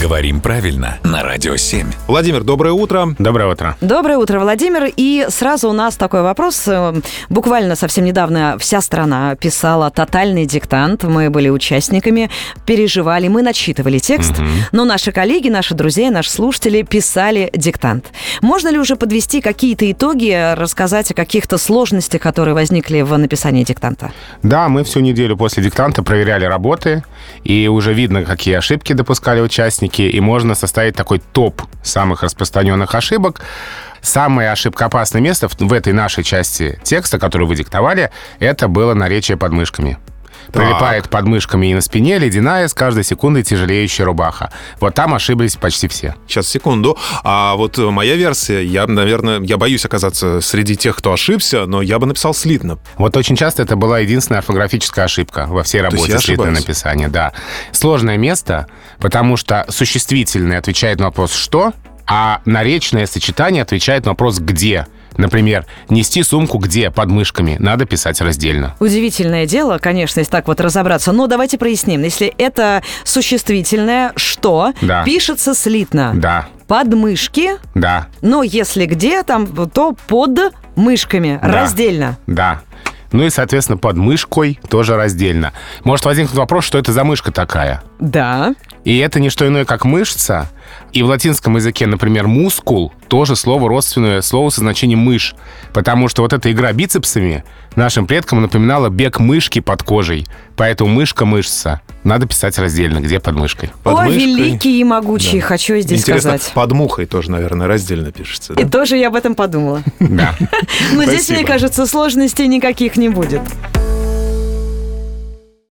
Говорим правильно на Радио 7. Владимир, доброе утро. Доброе утро. Доброе утро, Владимир. И сразу у нас такой вопрос. Э, Буквально совсем недавно вся страна писала тотальный диктант. Мы были участниками, переживали, мы начитывали текст. Но наши коллеги, наши друзья, наши слушатели писали диктант. Можно ли уже подвести какие-то итоги, рассказать о каких-то сложностях, которые возникли в написании диктанта? Да, мы всю неделю после диктанта проверяли работы, и уже видно, какие ошибки допускали участники, и можно составить такой топ самых распространенных ошибок. Самое ошибкоопасное место в этой нашей части текста, который вы диктовали, это было наречие под мышками. Прилипает под мышками и на спине ледяная с каждой секундой тяжелеющая рубаха. Вот там ошиблись почти все. Сейчас, секунду. А вот моя версия, я, наверное, я боюсь оказаться среди тех, кто ошибся, но я бы написал слитно. Вот очень часто это была единственная орфографическая ошибка во всей работе слитное написание. Да. Сложное место, потому что существительное отвечает на вопрос «что?», а наречное сочетание отвечает на вопрос «где?». Например, «нести сумку где?» под мышками. Надо писать раздельно. Удивительное дело, конечно, если так вот разобраться. Но давайте проясним. Если это существительное «что», Да. пишется слитно. Да, Подмышки, да, но если где, там, то под мышками, Да. раздельно. да. Ну и, соответственно, под мышкой тоже раздельно. Может возникнуть вопрос, что это за мышка такая? Да. И это не что иное, как мышца. И в латинском языке, например, мускул тоже слово родственное слово со значением мышь. Потому что вот эта игра бицепсами нашим предкам напоминала бег мышки под кожей. Поэтому мышка-мышца. Надо писать раздельно, где под мышкой. Под О, мышкой. великий и могучий, хочу я здесь Интересно, сказать. под мухой тоже, наверное, раздельно пишется. да? И тоже я об этом подумала. Да. Но здесь, мне кажется, сложностей никаких не будет.